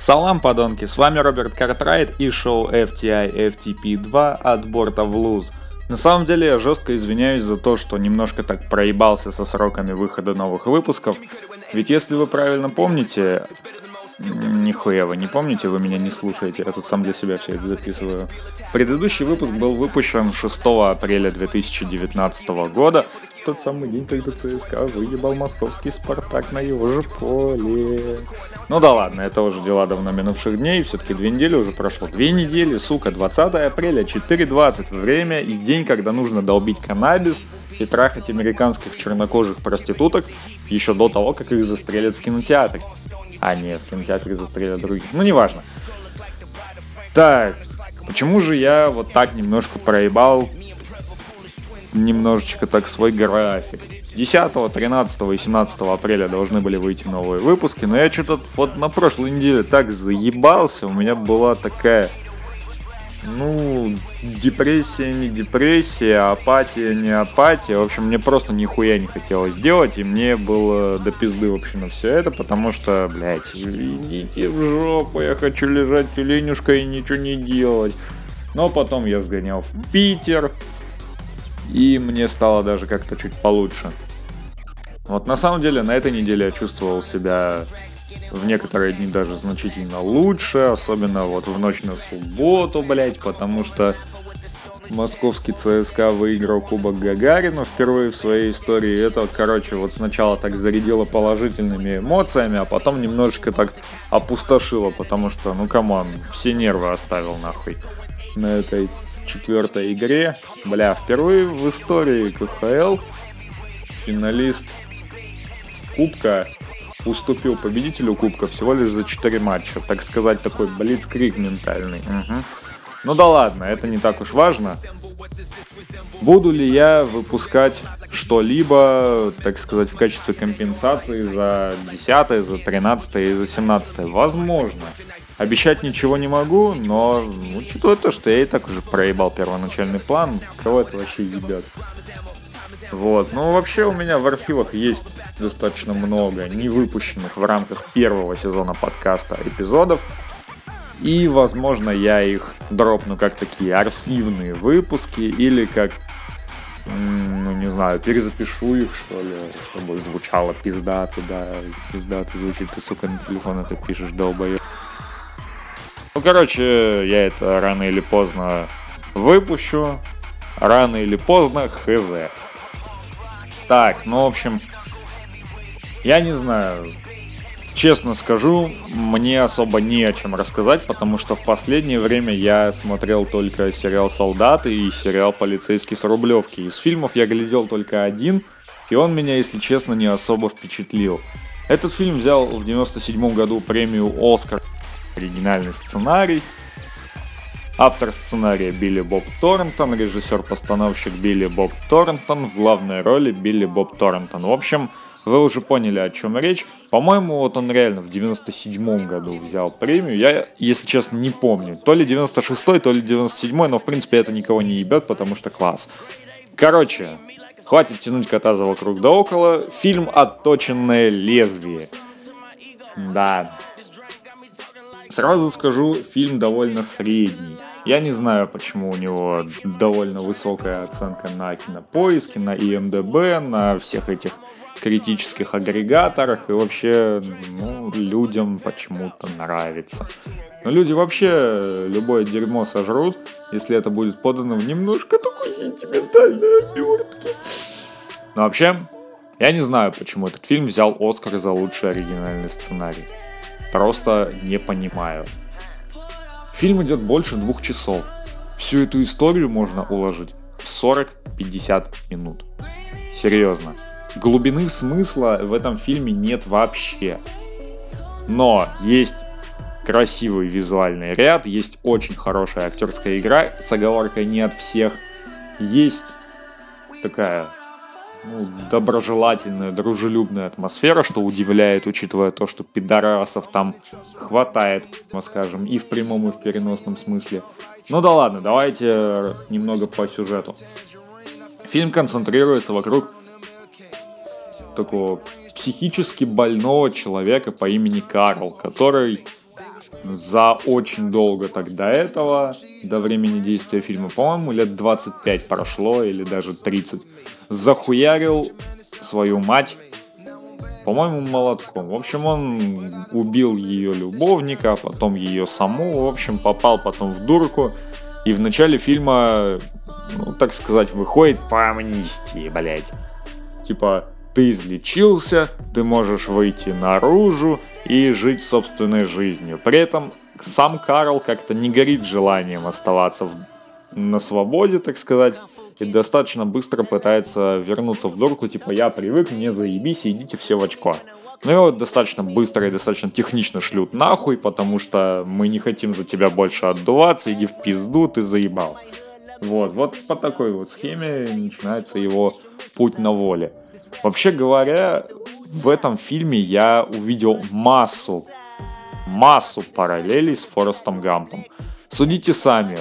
Салам, подонки, с вами Роберт Картрайт и шоу FTI FTP2 от борта в луз. На самом деле я жестко извиняюсь за то, что немножко так проебался со сроками выхода новых выпусков. Ведь если вы правильно помните, Нихуя вы не помните, вы меня не слушаете, я тут сам для себя все это записываю. Предыдущий выпуск был выпущен 6 апреля 2019 года, в тот самый день, когда ЦСКА выебал московский Спартак на его же поле. Ну да ладно, это уже дела давно минувших дней, все-таки две недели уже прошло. Две недели, сука, 20 апреля, 4.20, время и день, когда нужно долбить каннабис и трахать американских чернокожих проституток еще до того, как их застрелят в кинотеатре. А, нет, в кинотеатре застрелят других. Ну, неважно. Так, почему же я вот так немножко проебал немножечко так свой график. 10, 13 и 17 апреля должны были выйти новые выпуски, но я что-то вот на прошлой неделе так заебался, у меня была такая ну, депрессия не депрессия, апатия не апатия. В общем, мне просто нихуя не хотелось делать, и мне было до пизды вообще на все это, потому что, блядь, идите в жопу, я хочу лежать тюленюшкой и ничего не делать. Но потом я сгонял в Питер, и мне стало даже как-то чуть получше. Вот на самом деле на этой неделе я чувствовал себя в некоторые дни даже значительно лучше, особенно вот в ночь на субботу, блять, потому что московский ЦСКА выиграл Кубок Гагарина впервые в своей истории. Это, короче, вот сначала так зарядило положительными эмоциями, а потом немножечко так опустошило, потому что, ну come on, все нервы оставил нахуй на этой четвертой игре. Бля, впервые в истории КХЛ финалист Кубка уступил победителю Кубка всего лишь за 4 матча. Так сказать, такой блицкрик ментальный. Угу. Ну да ладно, это не так уж важно. Буду ли я выпускать что-либо, так сказать, в качестве компенсации за 10, за 13 и за 17? Возможно. Обещать ничего не могу, но учитывая то, что я и так уже проебал первоначальный план, кого это вообще ебет? Вот. Ну, вообще у меня в архивах есть достаточно много невыпущенных в рамках первого сезона подкаста эпизодов. И, возможно, я их дропну как такие архивные выпуски или как, ну, не знаю, перезапишу их, что ли, чтобы звучало пиздато, да, пиздато звучит, ты, сука, на телефон это пишешь, долбоёб. Ну, короче, я это рано или поздно выпущу. Рано или поздно, хз. Так, ну, в общем, я не знаю. Честно скажу, мне особо не о чем рассказать, потому что в последнее время я смотрел только сериал «Солдаты» и сериал «Полицейский с Рублевки». Из фильмов я глядел только один, и он меня, если честно, не особо впечатлил. Этот фильм взял в 97 году премию «Оскар» оригинальный сценарий. Автор сценария Билли Боб Торрентон, режиссер-постановщик Билли Боб Торрентон, в главной роли Билли Боб Торрентон. В общем, вы уже поняли, о чем речь. По-моему, вот он реально в 97 году взял премию. Я, если честно, не помню. То ли 96 то ли 97 но в принципе это никого не ебет, потому что класс. Короче, хватит тянуть кота за вокруг да около. Фильм «Отточенное лезвие». Да, Сразу скажу, фильм довольно средний. Я не знаю, почему у него довольно высокая оценка на кинопоиске, на IMDB, на всех этих критических агрегаторах и вообще ну, людям почему-то нравится. Но люди вообще любое дерьмо сожрут, если это будет подано в немножко такой сентиментальной обертке. Но вообще, я не знаю, почему этот фильм взял Оскар за лучший оригинальный сценарий. Просто не понимаю. Фильм идет больше двух часов. Всю эту историю можно уложить в 40-50 минут. Серьезно. Глубины смысла в этом фильме нет вообще. Но есть красивый визуальный ряд, есть очень хорошая актерская игра с оговоркой не от всех. Есть такая ну, доброжелательная, дружелюбная атмосфера, что удивляет, учитывая то, что пидорасов там хватает, скажем, и в прямом, и в переносном смысле. Ну да ладно, давайте немного по сюжету. Фильм концентрируется вокруг такого психически больного человека по имени Карл, который за очень долго так до этого, до времени действия фильма, по-моему, лет 25 прошло или даже 30, захуярил свою мать, по-моему, молотком. В общем, он убил ее любовника, а потом ее саму, в общем, попал потом в дурку. И в начале фильма, ну, так сказать, выходит по амнистии, блядь. Типа, ты излечился, ты можешь выйти наружу и жить собственной жизнью. При этом сам Карл как-то не горит желанием оставаться в, на свободе, так сказать, и достаточно быстро пытается вернуться в дурку, типа я привык, мне заебись, идите все в очко. Ну его достаточно быстро и достаточно технично шлют нахуй, потому что мы не хотим за тебя больше отдуваться, иди в пизду, ты заебал. Вот, вот по такой вот схеме начинается его путь на воле. Вообще говоря, в этом фильме я увидел массу, массу параллелей с Форестом Гампом. Судите сами.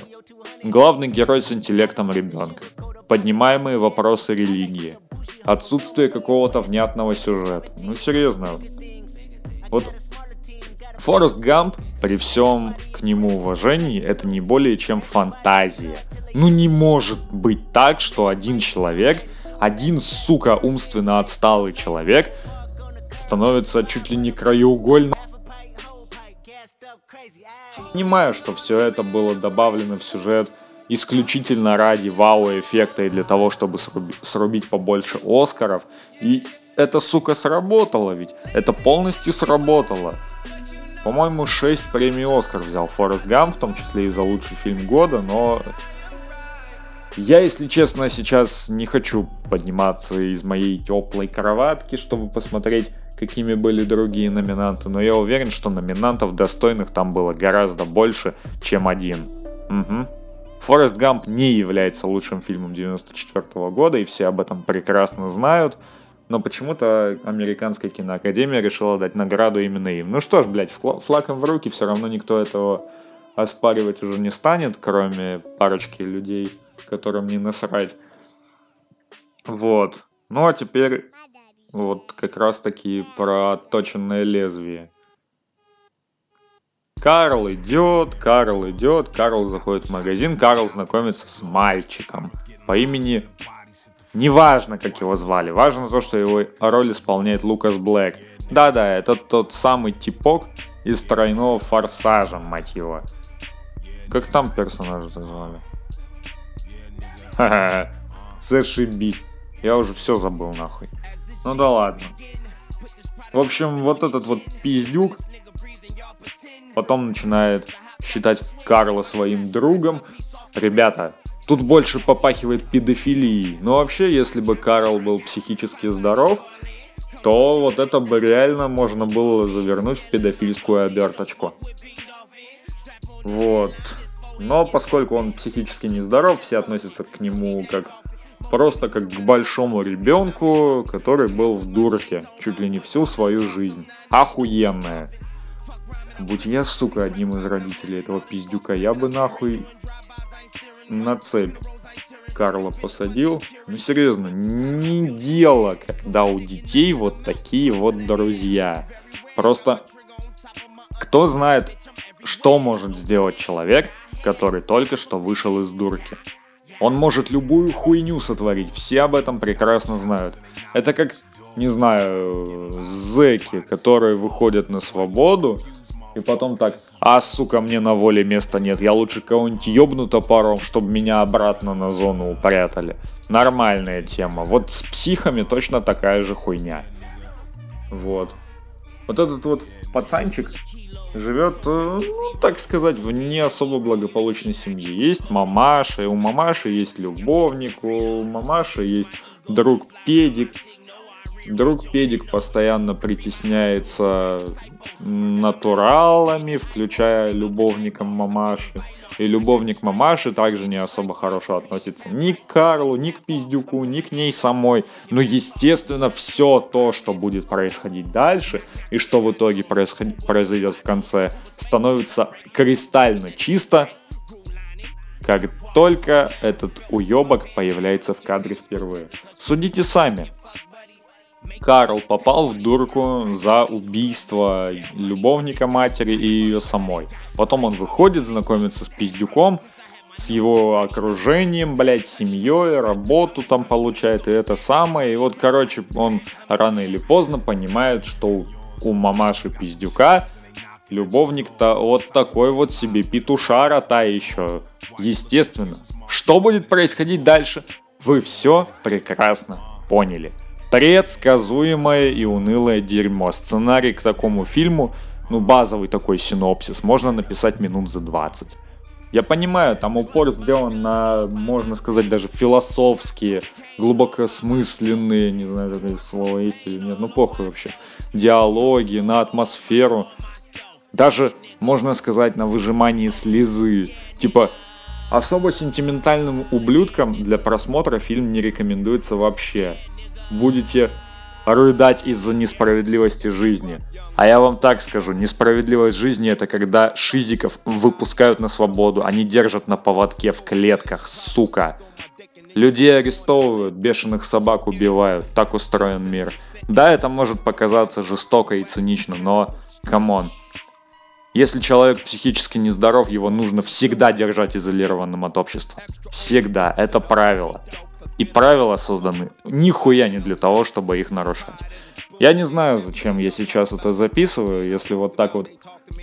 Главный герой с интеллектом ребенка. Поднимаемые вопросы религии. Отсутствие какого-то внятного сюжета. Ну серьезно. Вот Форест Гамп, при всем к нему уважении, это не более чем фантазия. Ну не может быть так, что один человек – один, сука, умственно отсталый человек становится чуть ли не краеугольным. Понимаю, что все это было добавлено в сюжет исключительно ради вау-эффекта и для того, чтобы сруби- срубить побольше Оскаров. И это, сука, сработало ведь. Это полностью сработало. По-моему, 6 премий Оскар взял Форест Гам, в том числе и за лучший фильм года, но я, если честно, сейчас не хочу подниматься из моей теплой кроватки, чтобы посмотреть, какими были другие номинанты, но я уверен, что номинантов достойных там было гораздо больше, чем один. Угу. Форест Гамп не является лучшим фильмом 94 года, и все об этом прекрасно знают, но почему-то Американская киноакадемия решила дать награду именно им. Ну что ж, блядь, флаком в руки, все равно никто этого оспаривать уже не станет, кроме парочки людей, которым не насрать. Вот. Ну а теперь вот как раз таки про отточенное лезвие. Карл идет, Карл идет, Карл заходит в магазин, Карл знакомится с мальчиком по имени... Неважно, как его звали, важно то, что его роль исполняет Лукас Блэк. Да-да, это тот самый типок из тройного форсажа, мать его. Как там персонажа-то звали? Ха-ха, зашибись. Я уже все забыл нахуй. Ну да ладно. В общем, вот этот вот пиздюк потом начинает считать Карла своим другом. Ребята, тут больше попахивает педофилией. Но вообще, если бы Карл был психически здоров, то вот это бы реально можно было завернуть в педофильскую оберточку. Вот. Но поскольку он психически нездоров, все относятся к нему как просто как к большому ребенку, который был в дурке чуть ли не всю свою жизнь. Охуенная. Будь я, сука, одним из родителей этого пиздюка, я бы нахуй на цепь Карла посадил. Ну серьезно, не дело, когда у детей вот такие вот друзья. Просто кто знает, что может сделать человек, который только что вышел из дурки. Он может любую хуйню сотворить, все об этом прекрасно знают. Это как, не знаю, зэки, которые выходят на свободу, и потом так, а, сука, мне на воле места нет, я лучше кого-нибудь ёбну топором, чтобы меня обратно на зону упрятали. Нормальная тема. Вот с психами точно такая же хуйня. Вот. Вот этот вот пацанчик, живет, э, ну, так сказать, в не особо благополучной семье. Есть мамаша, и у мамаши есть любовник, у мамаши есть друг педик. Друг педик постоянно притесняется натуралами, включая любовником мамаши. И любовник мамаши также не особо хорошо относится ни к Карлу, ни к Пиздюку, ни к ней самой. Но, естественно, все то, что будет происходить дальше, и что в итоге происход... произойдет в конце, становится кристально чисто, как только этот уебок появляется в кадре впервые. Судите сами. Карл попал в дурку за убийство любовника матери и ее самой. Потом он выходит, знакомится с пиздюком, с его окружением, блядь, семьей, работу там получает и это самое. И вот, короче, он рано или поздно понимает, что у мамаши пиздюка любовник-то вот такой вот себе петушара та еще. Естественно. Что будет происходить дальше? Вы все прекрасно поняли. Предсказуемое и унылое дерьмо. Сценарий к такому фильму, ну базовый такой синопсис, можно написать минут за 20. Я понимаю, там упор сделан на, можно сказать, даже философские, глубокосмысленные, не знаю, какое слово есть или нет, ну похуй вообще, диалоги, на атмосферу. Даже, можно сказать, на выжимании слезы. Типа, особо сентиментальным ублюдкам для просмотра фильм не рекомендуется вообще. Будете рыдать из-за несправедливости жизни. А я вам так скажу, несправедливость жизни это когда шизиков выпускают на свободу, они держат на поводке в клетках, сука. Людей арестовывают, бешеных собак убивают, так устроен мир. Да, это может показаться жестоко и цинично, но, come on. Если человек психически нездоров, его нужно всегда держать изолированным от общества. Всегда, это правило. И правила созданы нихуя не для того, чтобы их нарушать. Я не знаю, зачем я сейчас это записываю, если вот так вот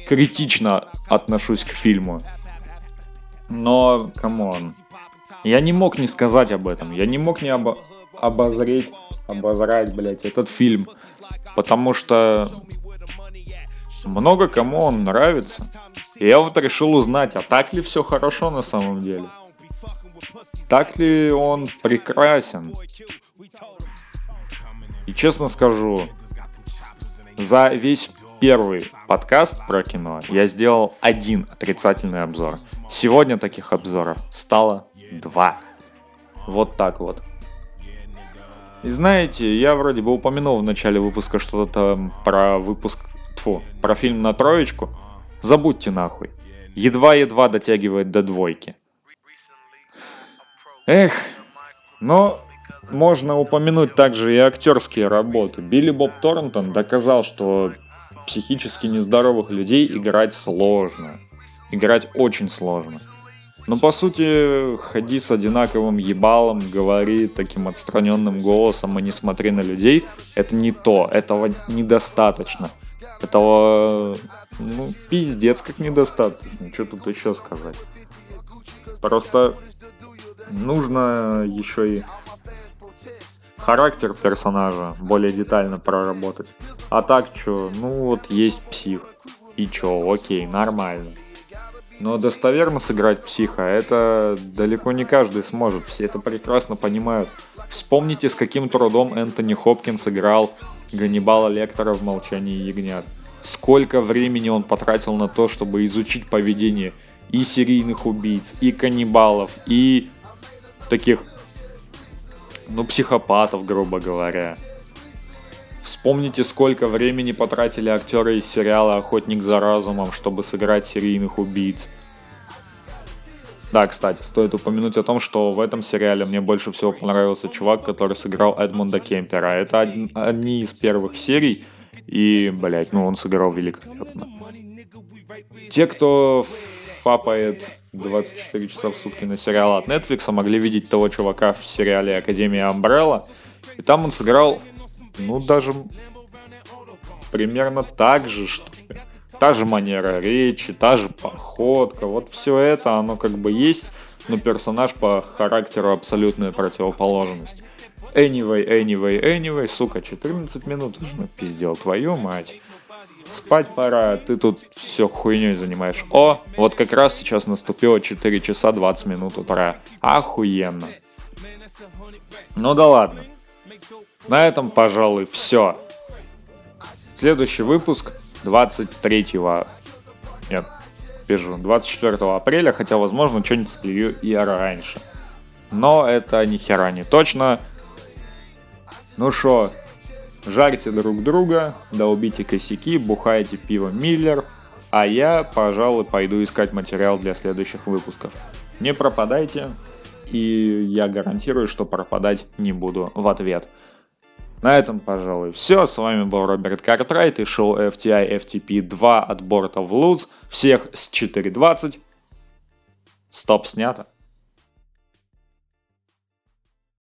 критично отношусь к фильму. Но, come on. Я не мог не сказать об этом. Я не мог не обо- обозреть, обозрать, блядь, этот фильм. Потому что много кому он нравится. И я вот решил узнать, а так ли все хорошо на самом деле. Так ли он прекрасен? И честно скажу, за весь первый подкаст про кино я сделал один отрицательный обзор. Сегодня таких обзоров стало два. Вот так вот. И знаете, я вроде бы упомянул в начале выпуска что-то там про выпуск... Тьфу, про фильм на троечку. Забудьте нахуй. Едва-едва дотягивает до двойки. Эх, но можно упомянуть также и актерские работы. Билли Боб Торнтон доказал, что психически нездоровых людей играть сложно. Играть очень сложно. Но по сути, ходи с одинаковым ебалом, говори таким отстраненным голосом, а не смотри на людей, это не то, этого недостаточно. Этого, ну, пиздец как недостаточно, что тут еще сказать. Просто нужно еще и характер персонажа более детально проработать. А так что, ну вот есть псих. И чё, окей, нормально. Но достоверно сыграть психа, это далеко не каждый сможет, все это прекрасно понимают. Вспомните, с каким трудом Энтони Хопкинс играл Ганнибала Лектора в «Молчании ягнят». Сколько времени он потратил на то, чтобы изучить поведение и серийных убийц, и каннибалов, и таких, ну, психопатов, грубо говоря. Вспомните, сколько времени потратили актеры из сериала «Охотник за разумом», чтобы сыграть серийных убийц. Да, кстати, стоит упомянуть о том, что в этом сериале мне больше всего понравился чувак, который сыграл Эдмунда Кемпера. Это од- одни из первых серий, и, блять, ну он сыграл великолепно. Те, кто фапает 24 часа в сутки на сериал от Netflix, могли видеть того чувака в сериале Академия Umbrella. И там он сыграл, ну, даже примерно так же, что ли. Та же манера речи, та же походка, вот все это, оно как бы есть, но персонаж по характеру абсолютная противоположность. Anyway, anyway, anyway, сука, 14 минут уже напиздел, твою мать. Спать пора, ты тут все хуйней занимаешь. О, вот как раз сейчас наступило 4 часа 20 минут утра. Охуенно. Ну да ладно. На этом, пожалуй, все. Следующий выпуск 23 нет, пишу, 24 апреля, хотя, возможно, что-нибудь слью и раньше. Но это ни не точно. Ну что, жарьте друг друга, долбите косяки, бухайте пиво Миллер, а я, пожалуй, пойду искать материал для следующих выпусков. Не пропадайте, и я гарантирую, что пропадать не буду в ответ. На этом, пожалуй, все. С вами был Роберт Картрайт и шоу FTI FTP 2 от борта в луз. Всех с 4.20. Стоп снято.